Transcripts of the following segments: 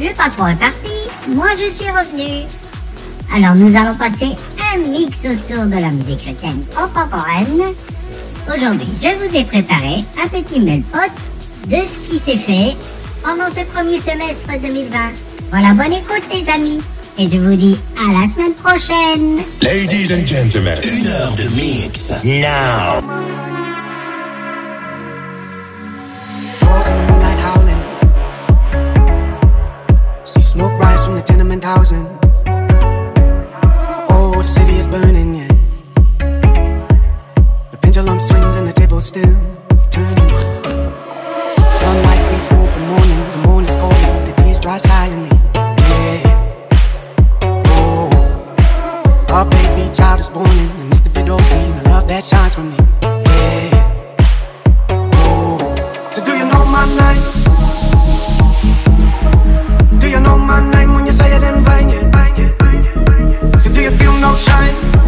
Le patron est parti. Moi, je suis revenu. Alors, nous allons passer un mix autour de la musique chrétienne contemporaine. Aujourd'hui, je vous ai préparé un petit melpote de ce qui s'est fait pendant ce premier semestre 2020. Voilà, bonne écoute les amis. Et je vous dis à la semaine prochaine. Ladies and gentlemen, Une heure de mix. now. Smoke rise from the tenement housing. Oh, the city is burning, yeah. The pendulum swings and the table still turning. Sunlight beats move the morning, the morning's calling. The tears dry silently, yeah. Oh, a baby child is born in the midst of it all. See the love that shines from me, yeah. Oh, so do you know my name? My name when you say it in vain? Yeah. So do you feel no shame?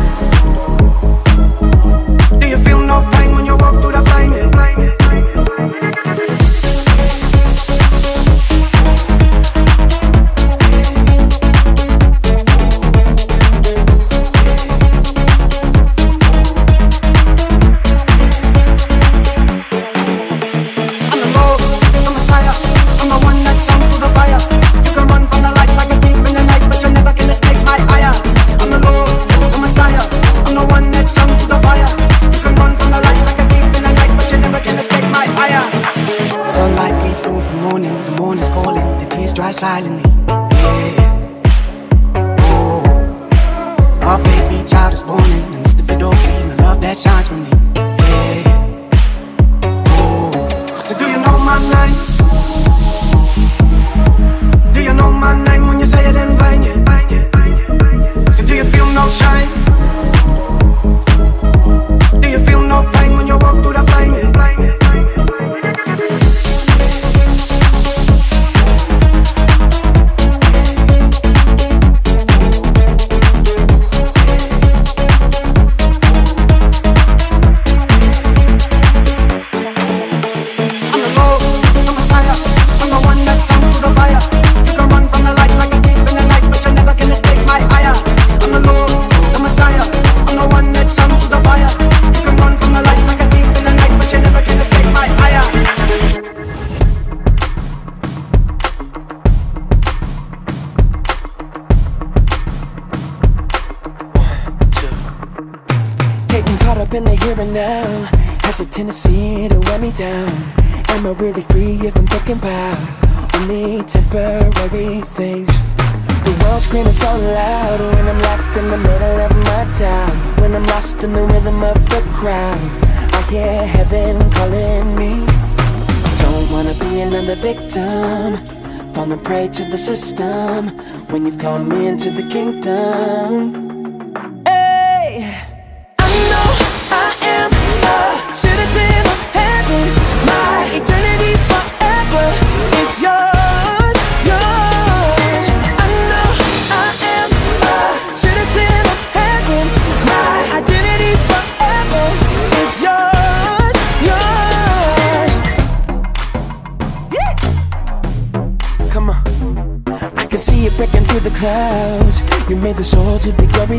Wanna be another victim, falling prey to the system. When you've called me into the kingdom.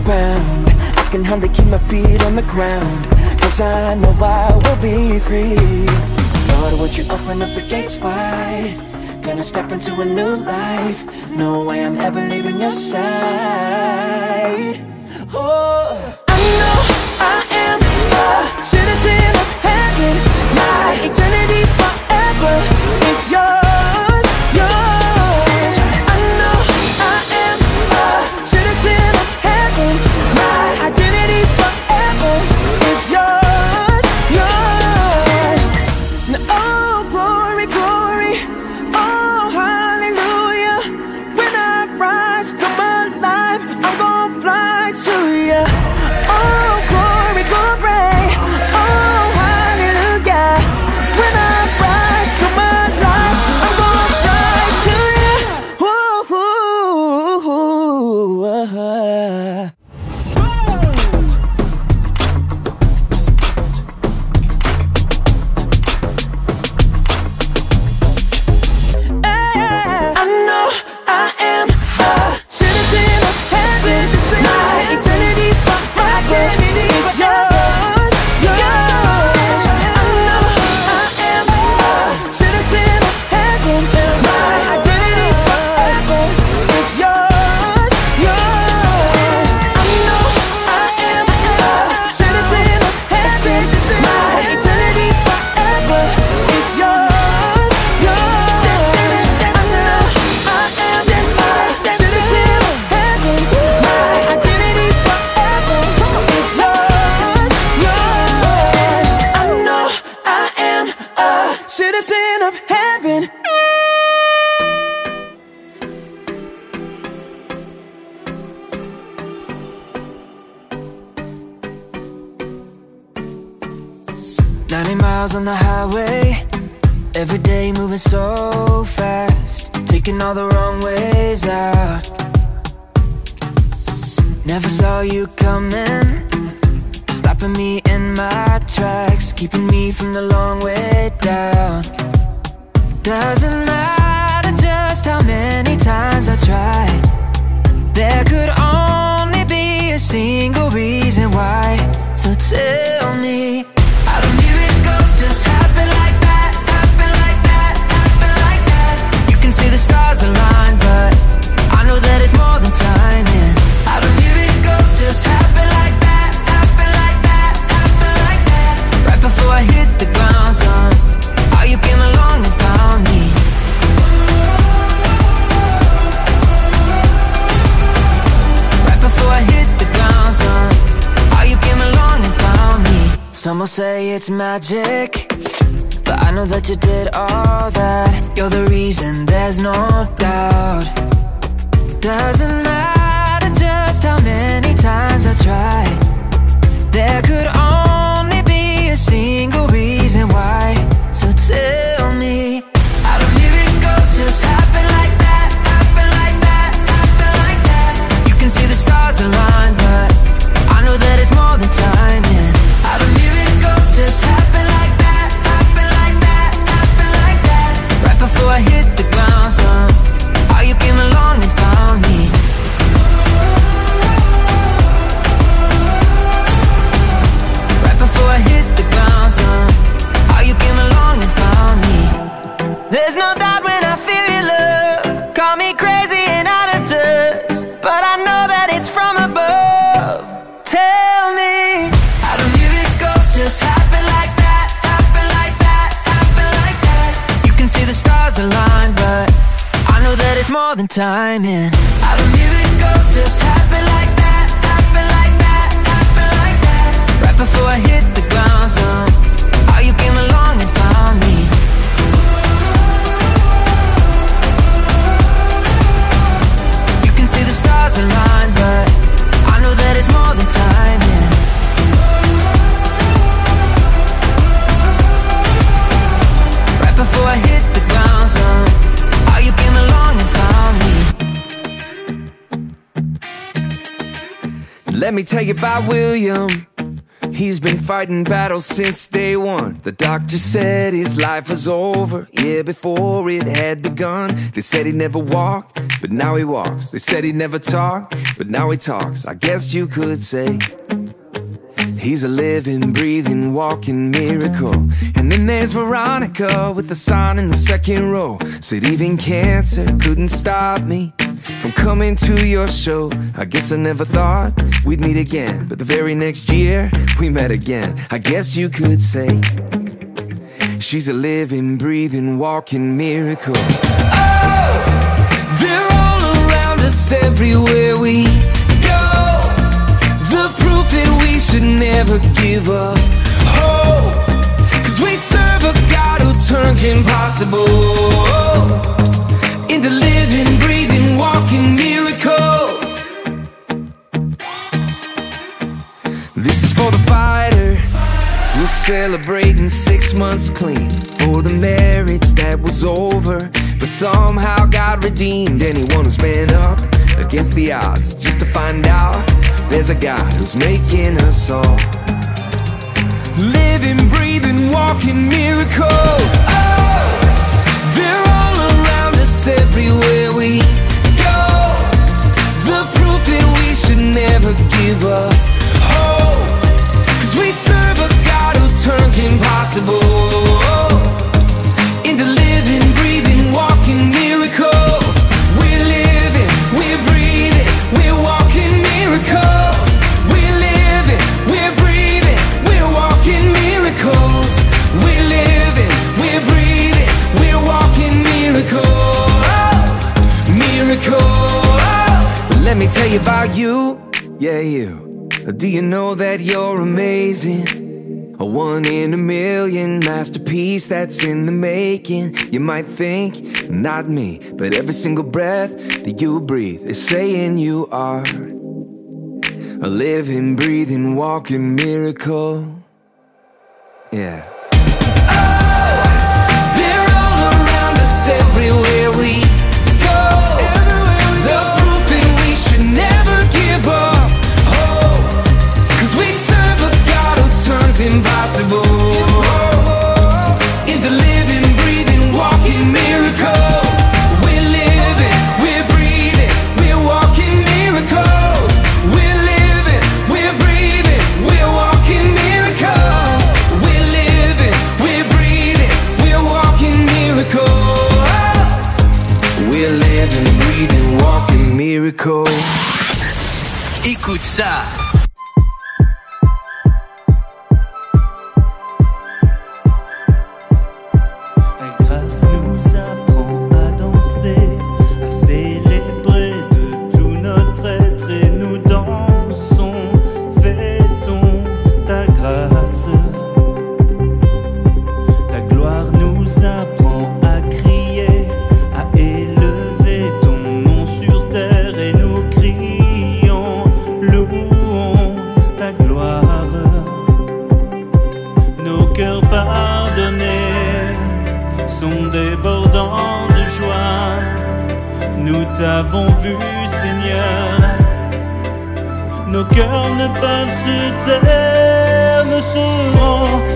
To bound. I can hardly keep my feet on the ground. Cause I know I will be free. Lord, would you open up the gates wide? Gonna step into a new life. No way I'm ever leaving your side. Oh, I know I am a citizen of heaven. My eternity forever is yours, it's magic. But I know that you did all that. You're the reason, there's no doubt. Doesn't matter just how many times I tried. There could only be a single reason why. So tell me, how do miracles just happen like that? Happen like that? Happen like that? You can see the stars align, but I know that it's more than timing. Just happen like that? Happen like that? Happen like that? Right before I hit the than timing. How do miracles just happen like that? Happen like that? Happen like that? Right before I hit the ground, son. Let me tell you about William. He's been fighting battles since day one. The doctor said his life was over, yeah, before it had begun. They said he'd never walk, but now he walks. They said he'd never talk, but now he talks. I guess you could say he's a living, breathing, walking miracle. And then there's Veronica with the sign in the second row. Said even cancer couldn't stop me from coming to your show. I guess I never thought we'd meet again, but the very next year we met again. I guess you could say she's a living, breathing, walking miracle. Oh, they're all around us everywhere we go. The proof that we should never give up. Hope, cause we serve a God who turns impossible into living, walking miracles. This is for the fighter who's celebrating six months clean for the marriage that was over, but somehow got redeemed. Anyone who's been up against the odds just to find out there's a God who's making us all living, breathing, walking miracles. Oh, they're all around us everywhere we that we should never give up. Hope, cause we serve a God who turns impossible oh, into living, breathing, walking Let me tell you about you, yeah, you. Do you know that you're amazing? A one in a million masterpiece that's in the making. You might think, not me, but every single breath that you breathe is saying you are a living, breathing, walking miracle. Yeah. Oh, they're all around us everywhere. impossible. Into living, breathing, walking miracles. We're living, we're breathing, we're walking miracles. We're living, we're breathing, we're walking miracles. We're living, breathing, walking miracles. We're living, breathing, walking miracles. Écoute ça. cœurs ne peuvent se taire, me seront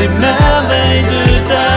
tìm na bay đưa ta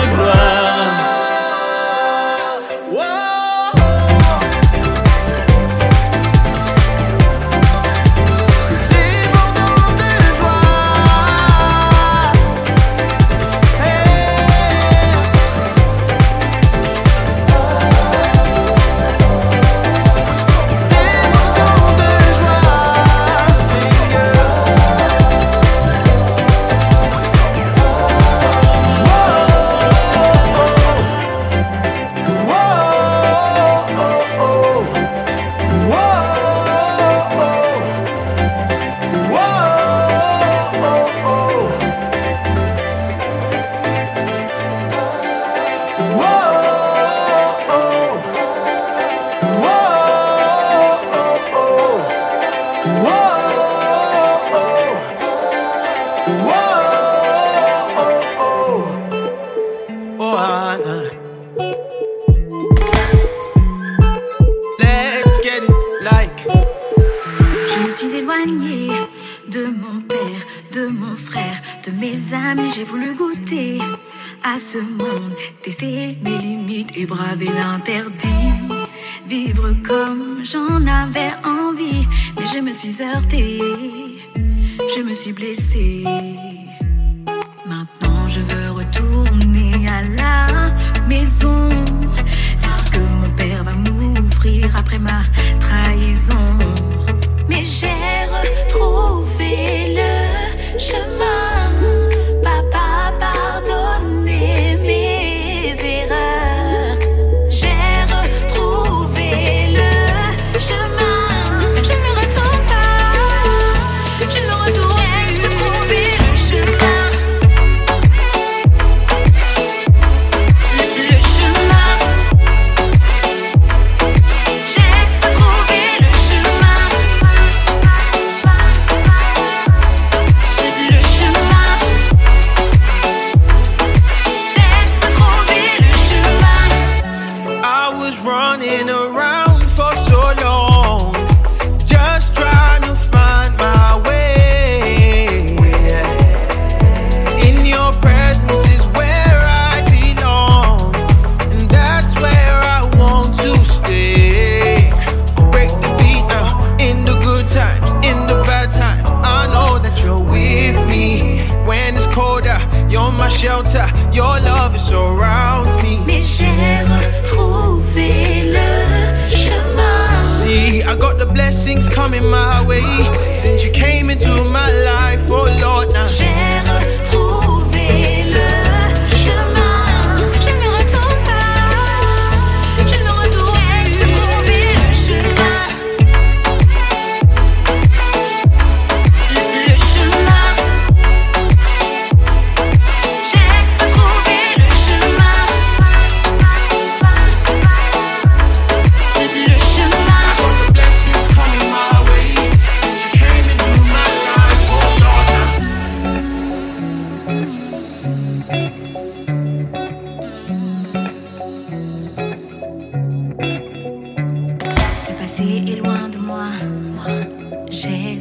谁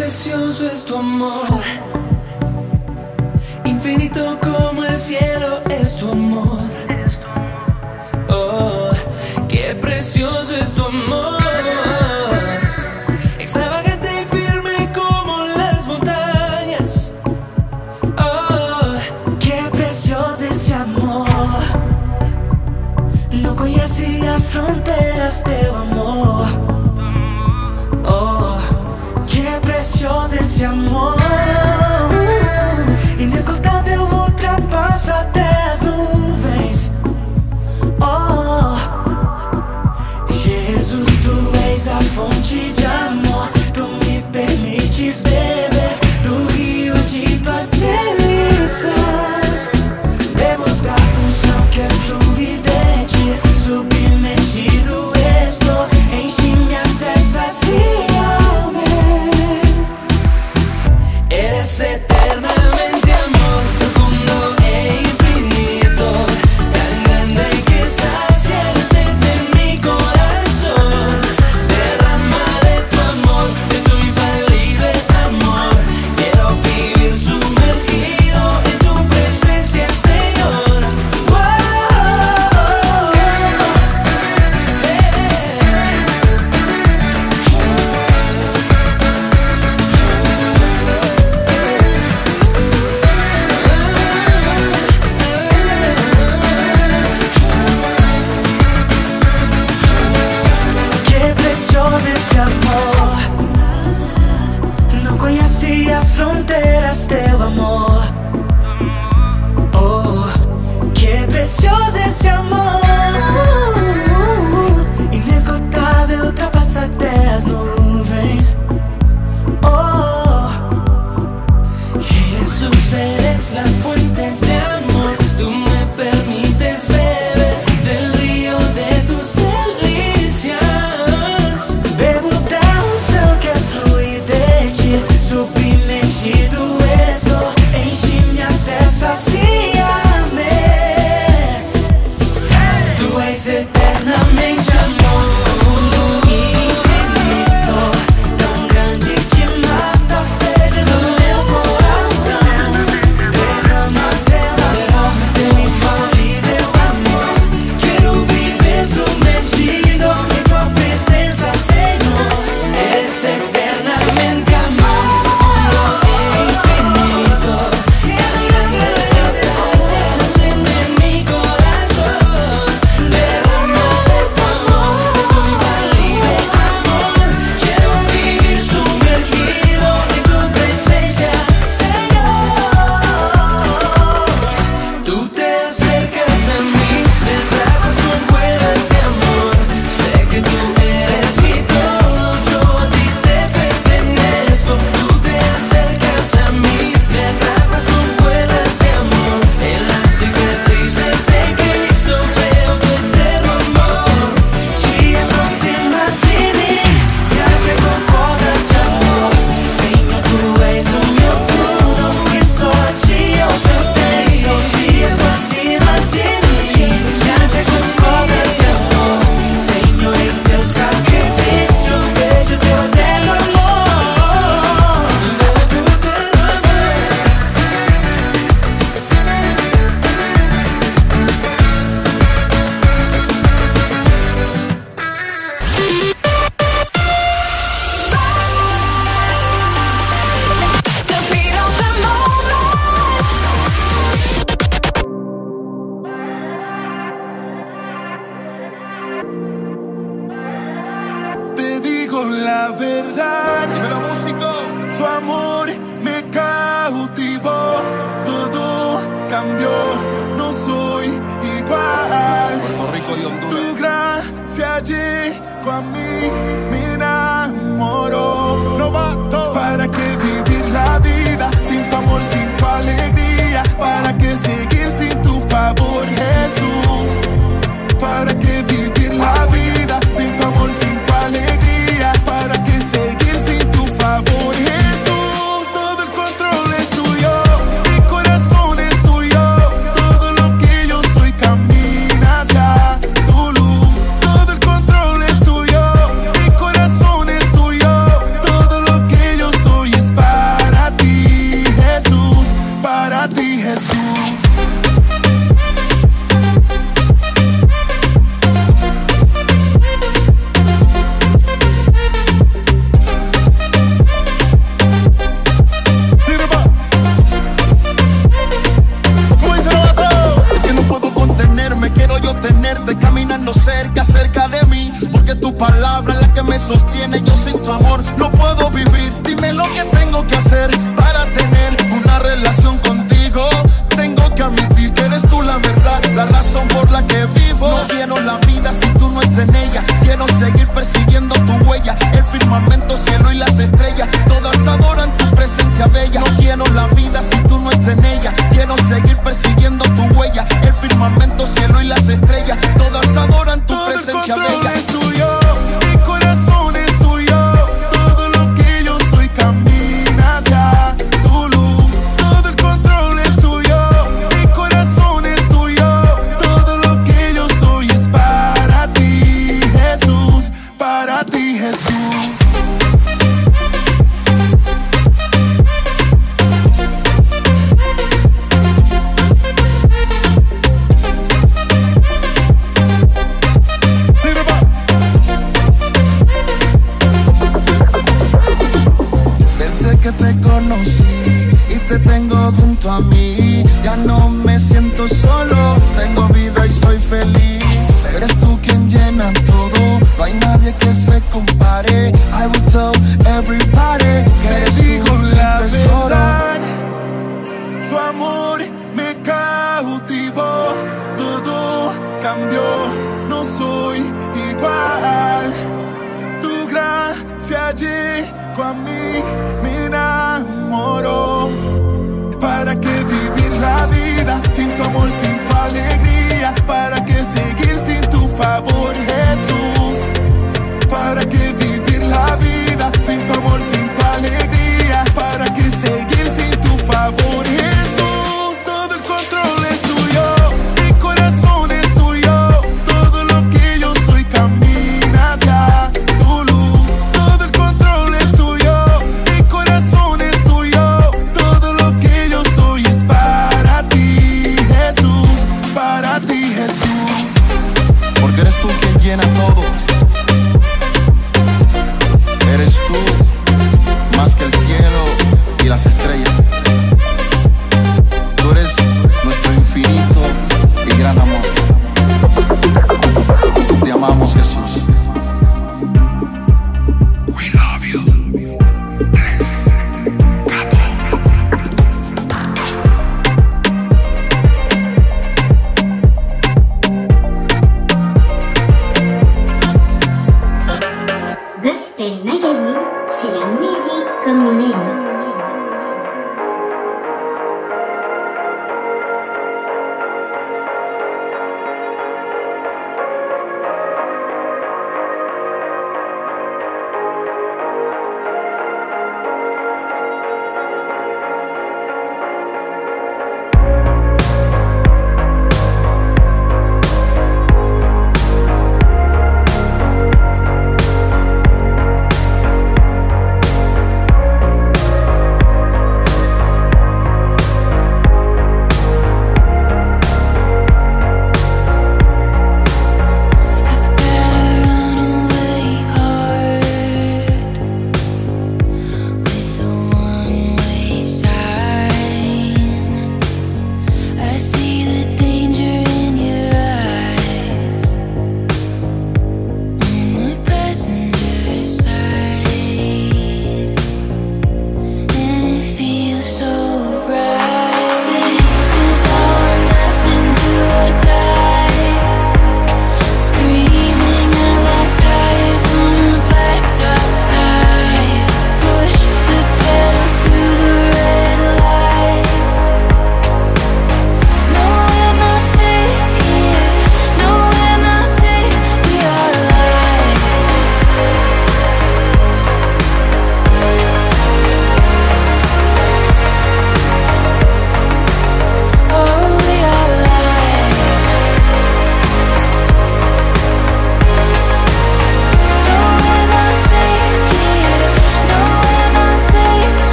precioso es tu amor. Infinito como el cielo es tu amor. Oh, qué precioso es tu amor.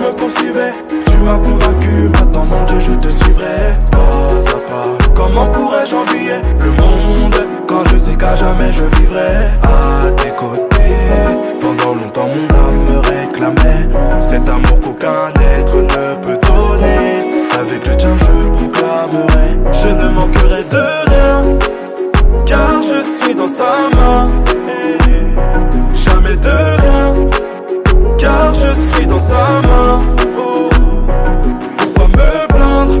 me poursuivais. Tu m'as convaincu, maintenant mon Dieu je te suivrai. Pas à pas, comment pourrais-je envier le monde Quand je sais qu'à jamais je vivrai? À tes côtés Pendant longtemps mon âme me réclamait. Cet amour qu'aucun être ne peut donner. Avec le tien je proclamerai. Je ne manquerai de rien Car je suis dans sa main. Jamais de rien car je suis dans sa main. Oh. Pourquoi me plaindre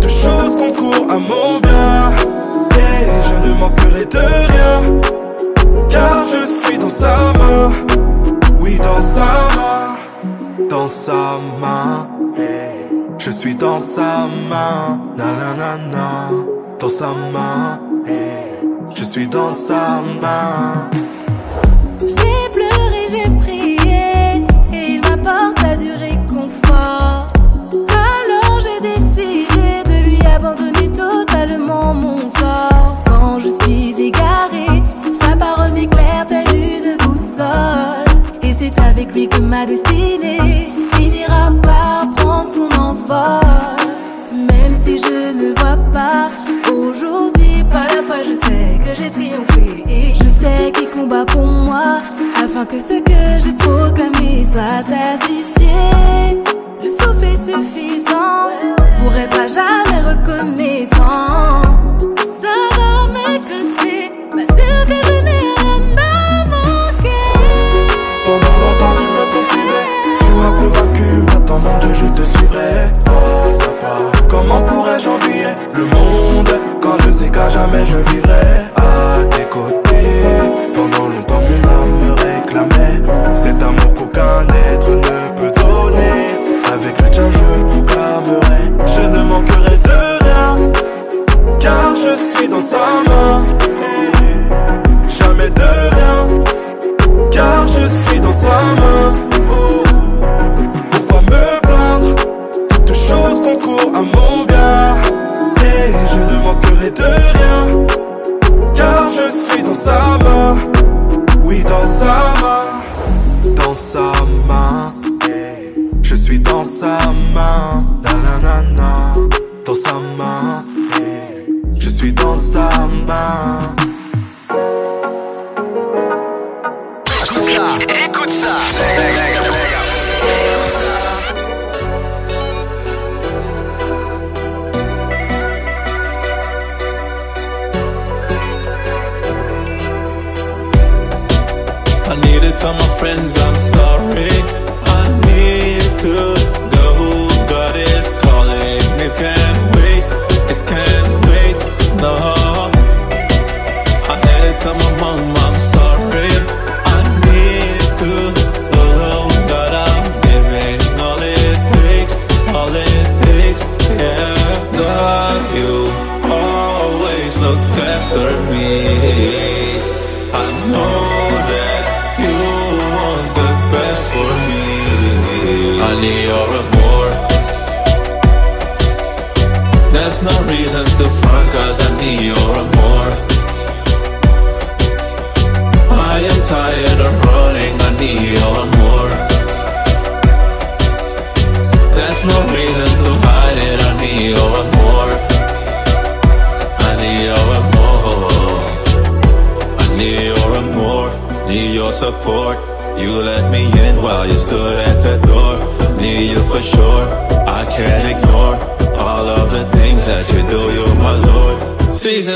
de choses qu'on court à mon bien Et je ne manquerai de rien, car je suis dans sa main. Oui, dans sa main, dans sa main. Je suis dans sa main, nanana, na, na, dans sa main. Je suis dans sa main. J'ai pleuré, j'ai pris. je suis égarée. Sa parole m'éclaire telle une boussole. Et c'est avec lui que ma destinée finira par prendre son envol. Même si je ne vois pas aujourd'hui, pas la foi, je sais que j'ai triomphé. Et je sais qu'il combat pour moi afin que ce que j'ai proclamé soit certifié. Le souffle est suffisant pour être à jamais reconnaissant. Mais c'est que. Pendant longtemps, tu me poursuivais. Tu m'as convaincu, maintenant mon Dieu, je te suivrai. Pas à pas, comment pourrais-je envier le monde quand je sais qu'à jamais je vivrai?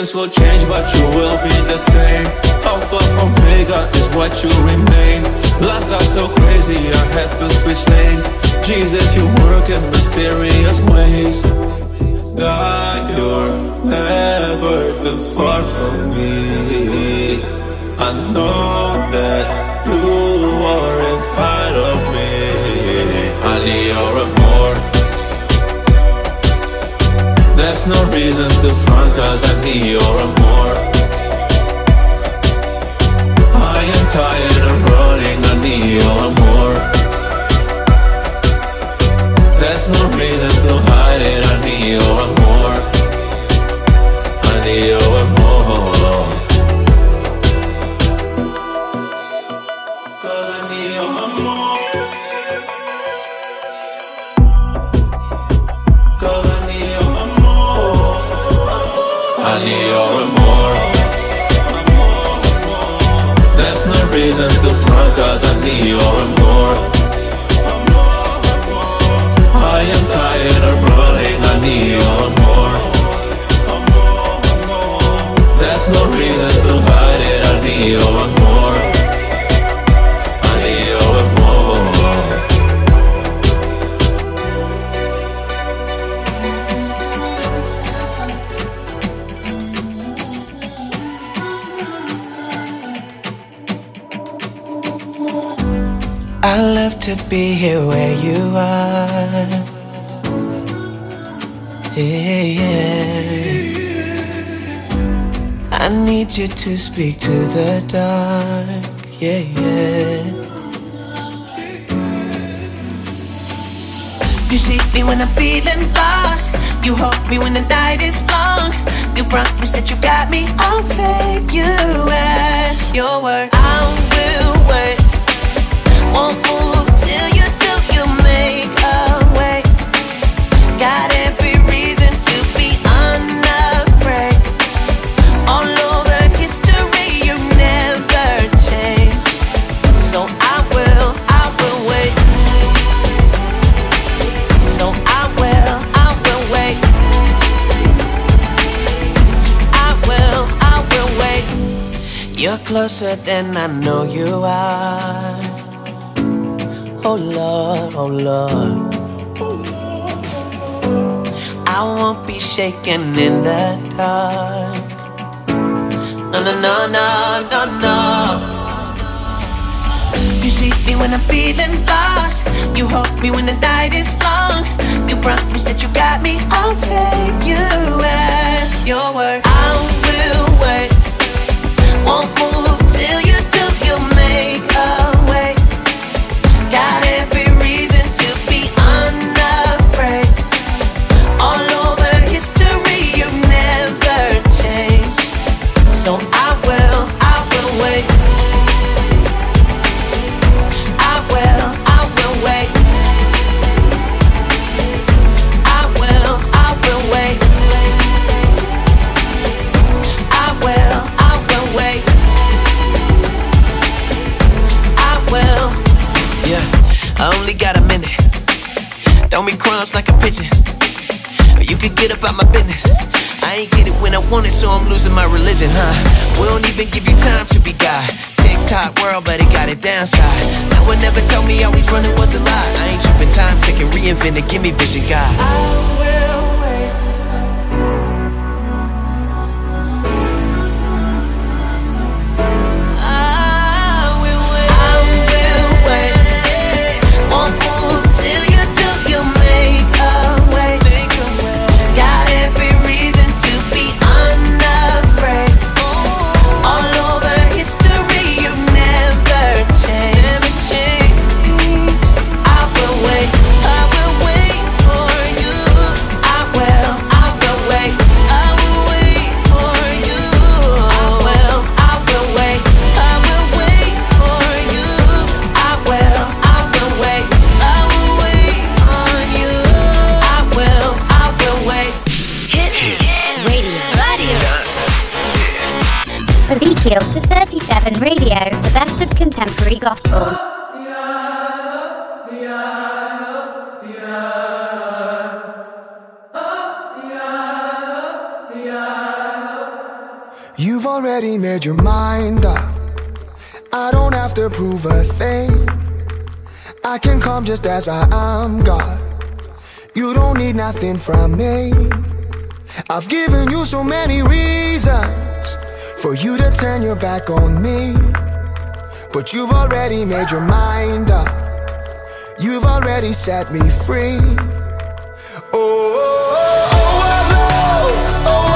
Seasons will change, but you will be the same. Alpha Omega is what you remain. Life got so crazy, I had to switch lanes. Jesus, you work in mysterious ways. God, you're never too far from me. I know There's no reason to front, cause I need your more. I am tired of running, I need your more. There's no reason to hide it, I need I love to be here where you are. Yeah, yeah. I need you to speak to the dark. Yeah, yeah. You see me when I'm feeling lost. You hold me when the night is long. You promise that you got me. I'll take you at your word. I will You're closer than I know you are. Oh Lord, oh Lord. I won't be shaken in the dark. No, no, no, no, no, no. You see me when I'm feeling lost. You hold me when the night is long. You promise that you got me. I'll take you at your word. I will wait. Won't move Could get up out my business. I ain't get it when I want it, so I'm losing my religion, huh? We don't even give you time to be God. TikTok world, but it got it downside. No one never told me always running was a lie. I ain't tripping time, taking reinvent it, give me vision, God. I will wait. I will wait. and radio, the best of contemporary gospel. You've already made your mind up. I don't have to prove a thing. I can come just as I am, God. You don't need nothing from me. I've given you so many reasons for you to turn your back on me. But you've already made your mind up. You've already set me free. Oh, oh, oh, oh,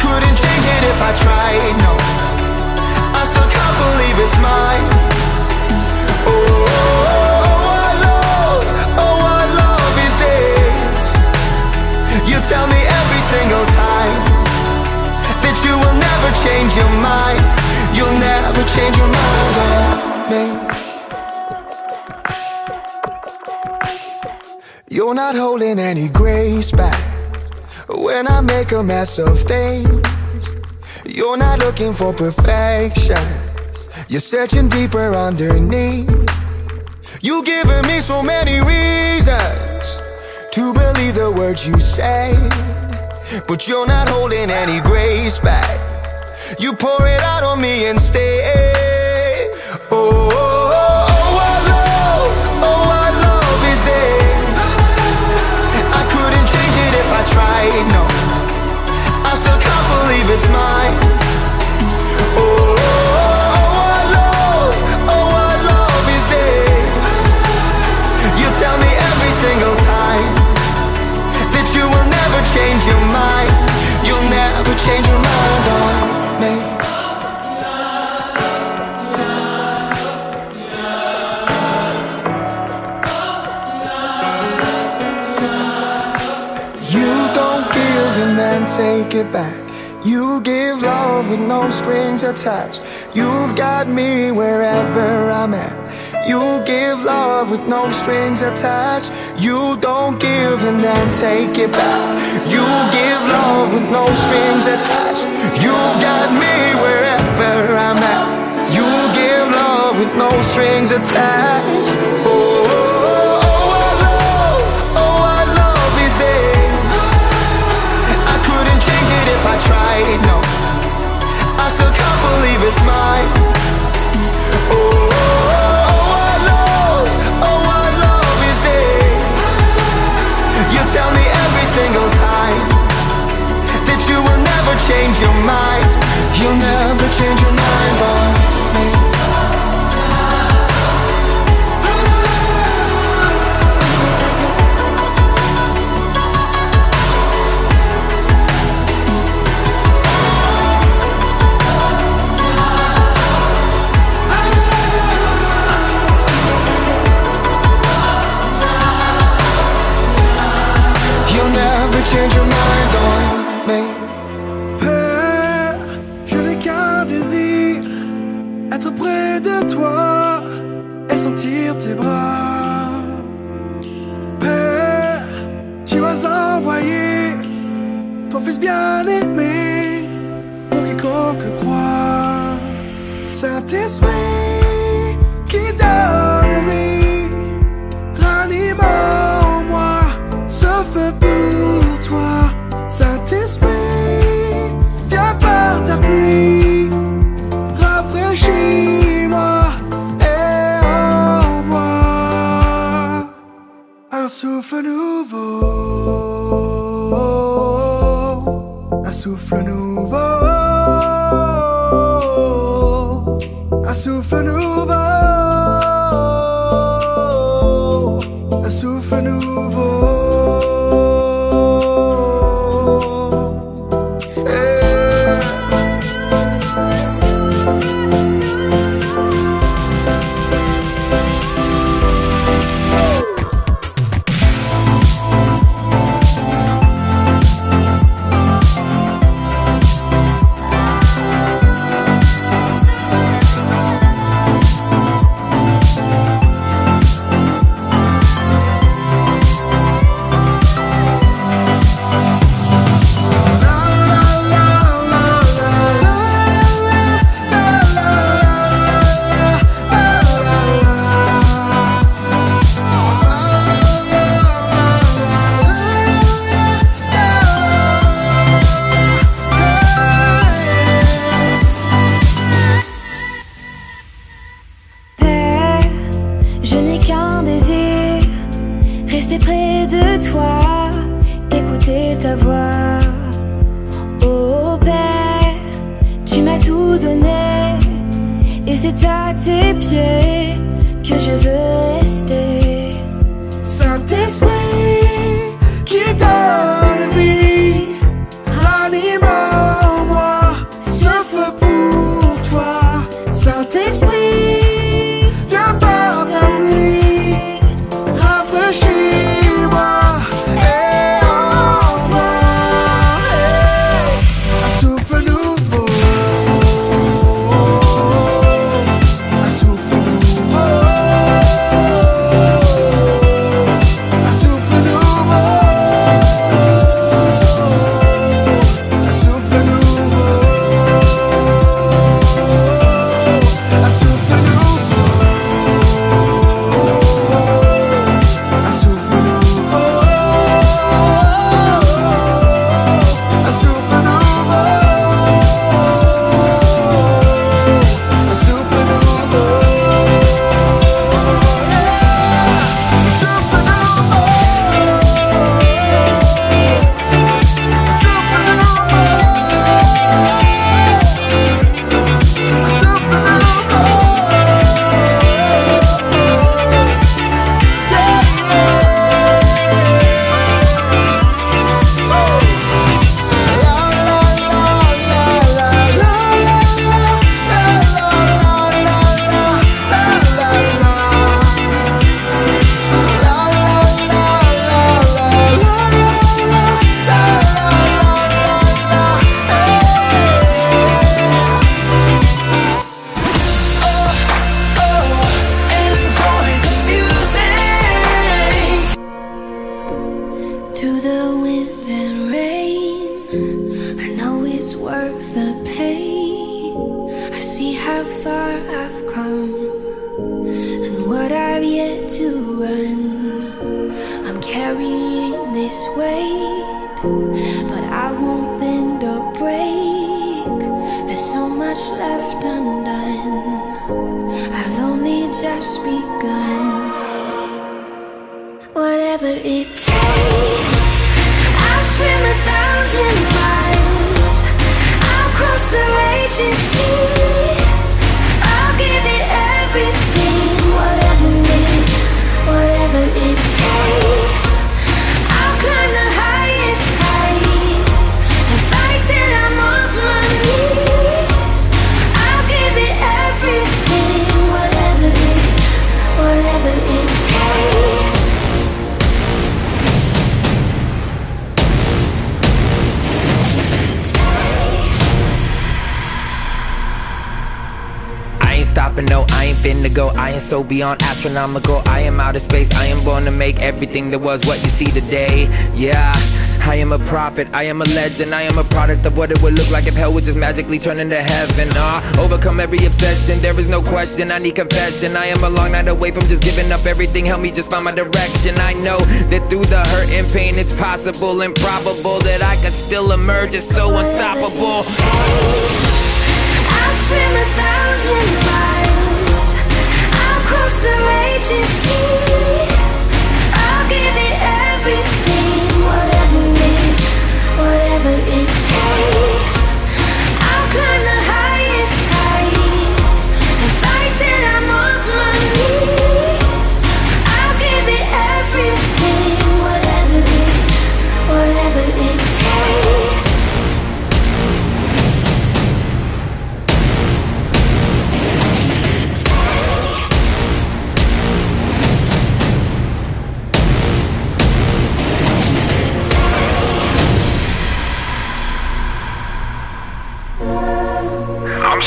couldn't change it if I tried, no. I still can't believe it's mine. Oh, oh, I love, oh, I love these days. You tell me every single time change your mind. You'll never change your mind on me. You're not holding any grace back when I make a mess of things. You're not looking for perfection. You're searching deeper underneath. You've given me so many reasons to believe the words you say. But you're not holding any grace back. You pour it out on me and stay. Oh, oh, oh, oh, love, oh, I love these days. I couldn't change it if I tried, no. I still can't believe it's mine. Take it back. You give love with no strings attached. You've got me wherever I'm at. You give love with no strings attached. You don't give and then take it back. You give love with no strings attached. You've got me wherever I'm at. You give love with no strings attached. If I tried, no. I still can't believe it's mine. Oh, oh, oh, oh, oh I love, oh, I love these days. You tell me every single time that you will never change your mind. You'll never change your mind Saint-Esprit qui donne vie, ranime en moi ce feu pour toi. Saint-Esprit, viens par ta pluie, rafraîchis-moi et envoie un souffle nouveau, un souffle nouveau, un souffle nouveau, just begun. Whatever it takes, I'll swim a thousand miles. I'll cross the raging sea. I am so beyond astronomical. I am out of space. I am born to make everything that was what you see today. Yeah. I am a prophet, I am a legend, I am a product of what it would look like if hell would just magically turn into heaven. Ah, overcome every obsession, there is no question, I need confession. I am a long night away from just giving up everything, help me just find my direction. I know that through the hurt and pain, it's possible and probable that I could still emerge as so unstoppable. I'll swim a thousand miles. Whatever it, whatever it takes.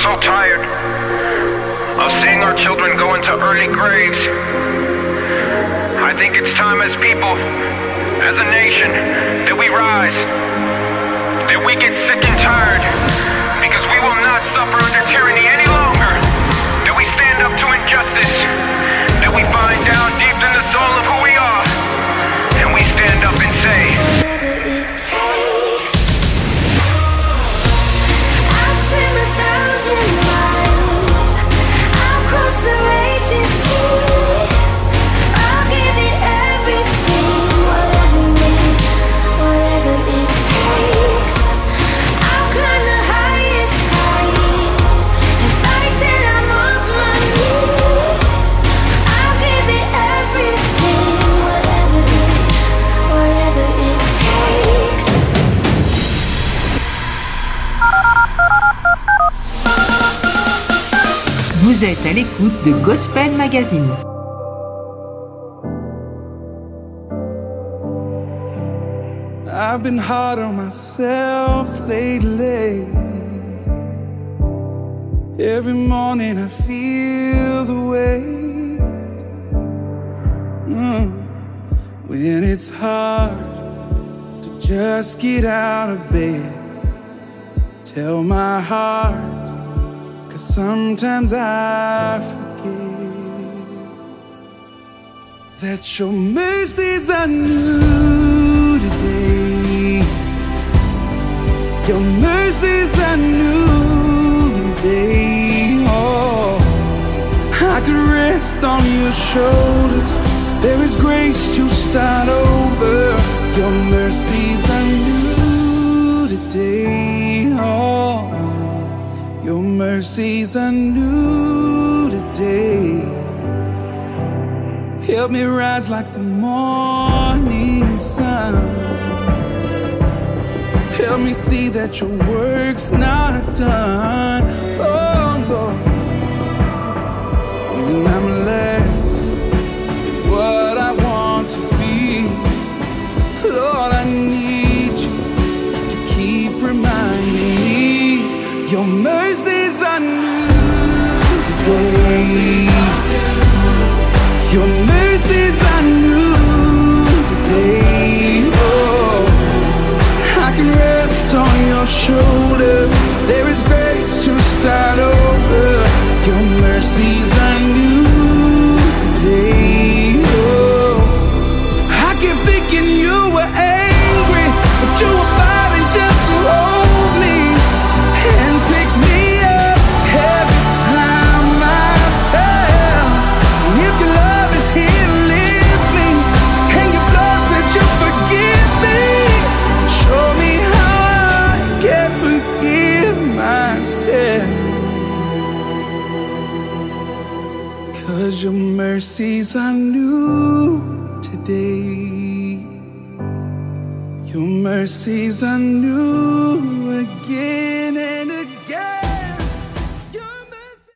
So tired of seeing our children go into early graves. I think it's time as people, as a nation, that we rise, that we get sick and tired, because we will not suffer under tyranny any longer, that we stand up to injustice, that we find down deep in the soul of who we are, and we stand up and say, Vous êtes à l'écoute de Gospel Magazine. I've been hard on myself lately. Every morning I feel the weight. Mm. When it's hard to just get out of bed, tell my heart, cause sometimes I forget that your mercies are new today. Your mercies are new today. Oh, I could rest on your shoulders. There is grace to start over. Your mercies are new today. Mercies are new today. Help me rise like the morning sun. Help me see that your work's not done. Oh Lord, when I'm less than what I want to be, Lord, I need you to keep reminding me your new Your mercies are new today. Oh, I can rest on your shoulders. There is grace to start over. Mercies are new again and